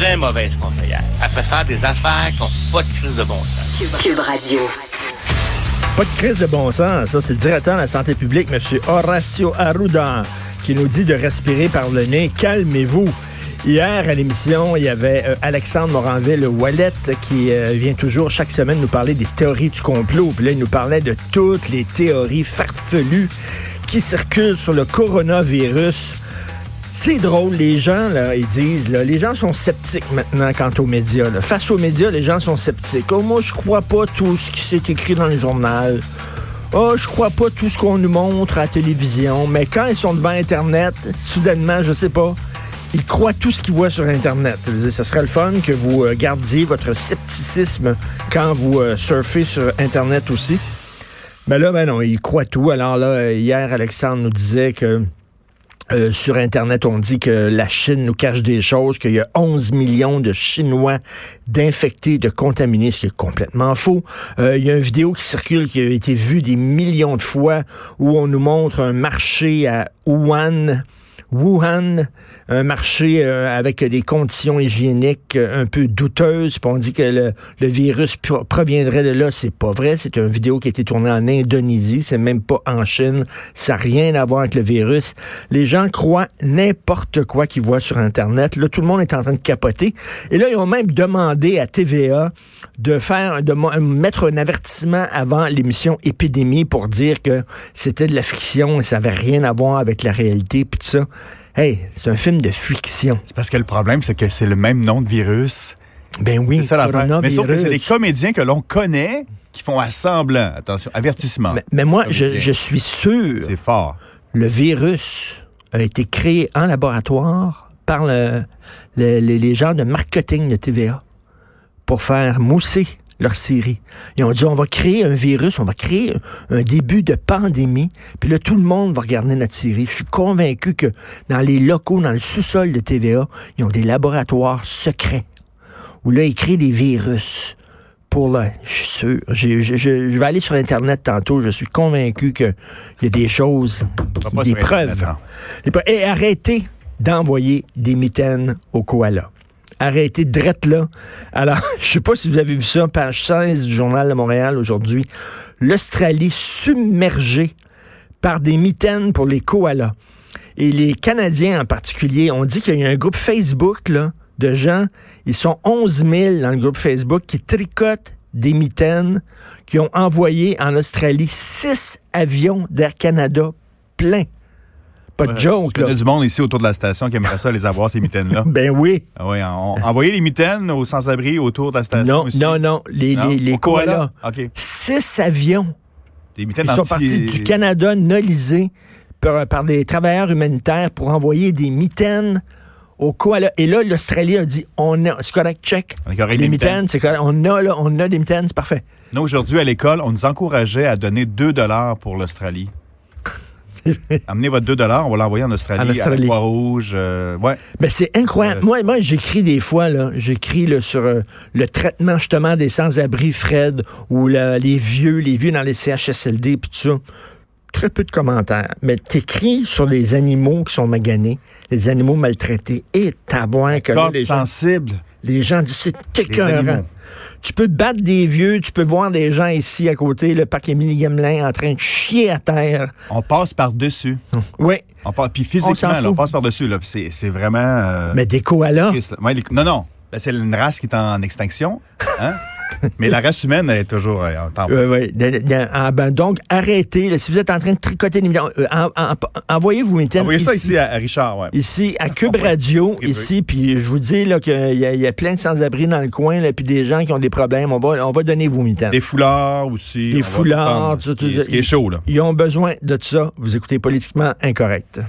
Très mauvaise conseillère. Elle fait faire des affaires qui n'ont pas de crise de bon sens. Cube Radio. Pas de crise de bon sens. Ça, c'est le directeur de la santé publique, M. Horacio Arruda, qui nous dit de respirer par le nez. Calmez-vous. Hier, à l'émission, il y avait euh, Alexandre Moranville-Wallet qui euh, vient toujours chaque semaine nous parler des théories du complot. Puis là, il nous parlait de toutes les théories farfelues qui circulent sur le coronavirus. C'est drôle, les gens, là, ils disent, là, les gens sont sceptiques maintenant quant aux médias. Face aux médias, les gens sont sceptiques. Oh, moi, je crois pas tout ce qui s'est écrit dans le journal. Oh, je crois pas tout ce qu'on nous montre à la télévision. Mais quand ils sont devant Internet, soudainement, je sais pas, ils croient tout ce qu'ils voient sur Internet. Ça serait le fun que vous euh, gardiez votre scepticisme quand vous euh, surfez sur Internet aussi. Mais là, ben non, ils croient tout. Alors là, hier, Alexandre nous disait que euh, sur Internet, on dit que la Chine nous cache des choses, qu'il y a 11 millions de Chinois d'infectés, de contaminés, ce qui est complètement faux. Euh, il y a une vidéo qui circule, qui a été vue des millions de fois, où on nous montre un marché à Wuhan, Wuhan, un marché euh, avec des conditions hygiéniques euh, un peu douteuses. On dit que le, le virus pro- proviendrait de là. C'est pas vrai. C'est une vidéo qui a été tournée en Indonésie. C'est même pas en Chine. Ça n'a rien à voir avec le virus. Les gens croient n'importe quoi qu'ils voient sur Internet. Là, tout le monde est en train de capoter. Et là, ils ont même demandé à TVA de faire, de mettre un avertissement avant l'émission Épidémie pour dire que c'était de la fiction et ça avait rien à voir avec la réalité puis tout ça. Hey, c'est un film de fiction. C'est parce que le problème, c'est que c'est le même nom de virus. Ben oui, C'est ça. Mais sauf que c'est des comédiens que l'on connaît qui font assemblant. Attention, avertissement. Mais, mais moi, je, suis sûr, C'est fort. le virus a été créé en laboratoire par le- le- les, les gens de marketing de TVA pour faire mousser leur série. Ils ont dit, on va créer un virus, on va créer un, début de pandémie, puis là, tout le monde va regarder notre série. Je suis convaincu que dans les locaux, dans le sous-sol de TVA, ils ont des laboratoires secrets où là, ils créent des virus. Pour là, je suis sûr. Je, je- je vais aller sur Internet tantôt. Je suis convaincu qu'il y a des choses, des Internet, preuves. non. Des preuves. Et arrêtez d'envoyer des mitaines aux koalas. Arrêtez drette là. Alors, je sais pas si vous avez vu ça, page 16 du Journal de Montréal aujourd'hui. L'Australie submergée par des mitaines pour les koalas. Et les Canadiens en particulier, on dit qu'il y a un groupe Facebook là, de gens, ils sont 11 000 dans le groupe Facebook qui tricotent des mitaines, qui ont envoyé en Australie six avions d'Air Canada pleins. Pas de joke, Il y a du monde ici autour de la station qui aimerait ça les avoir, ces mitaines-là. Ben oui. Ah oui, on, envoyer les mitaines aux sans-abri autour de la station Non, aussi. non, non. Les, Non? les, les Au koala? koalas. Six avions. Des mitaines Ils sont partis du Canada nolisés par, par des travailleurs humanitaires pour envoyer des mitaines aux koalas. Et là, l'Australie a dit, on a, c'est correct, check. On les les mitaines, mitaines. c'est correct. On a, là, on a des mitaines, c'est parfait. Nous, aujourd'hui, à l'école, on nous encourageait à donner 2 dollars pour l'Australie. Amenez votre 2 dollars, on va l'envoyer en Australie, En à Australie. la Croix-Rouge. euh, ouais. Ben, c'est incroyable. Euh, moi, moi j'écris des fois, là, j'écris sur euh, le traitement justement des sans-abri, Fred, ou la- les vieux, les vieux dans les CHSLD, puis tout ça. Très peu de commentaires. Mais t'écris sur les animaux qui sont maganés, les animaux maltraités, et tabouin que les gens, sensible. les gens disent c'est écœurant. Tu peux battre des vieux, tu peux voir des gens ici à côté, le parc Émilie Gamelin, en train de chier à terre. On passe par-dessus. Oui, On passe, puis On physiquement, là, on, passe par-dessus. là, C'est vraiment... euh, mais des koalas. Ouais, les- non, non. Là, c'est une race qui est en extinction. Hein? Mais la race humaine, elle est toujours euh, en temps. Oui, oui. Ben, donc, arrêtez. là, si vous êtes en train de tricoter millions, euh, en- en- envoyez mitaines Envoyez ça ici, à, à Richard, ouais. ici, à Cube Radio, ici, puis je vous dis qu'il y, a- il y a plein de sans-abri dans le coin, là, puis des gens qui ont des problèmes. On va, on va donner vos mitaines. Des foulards aussi. Des foulards, prendre tout- tout- ce qui est chaud, là. Ils ont besoin de ça. Vous écoutez politiquement incorrect.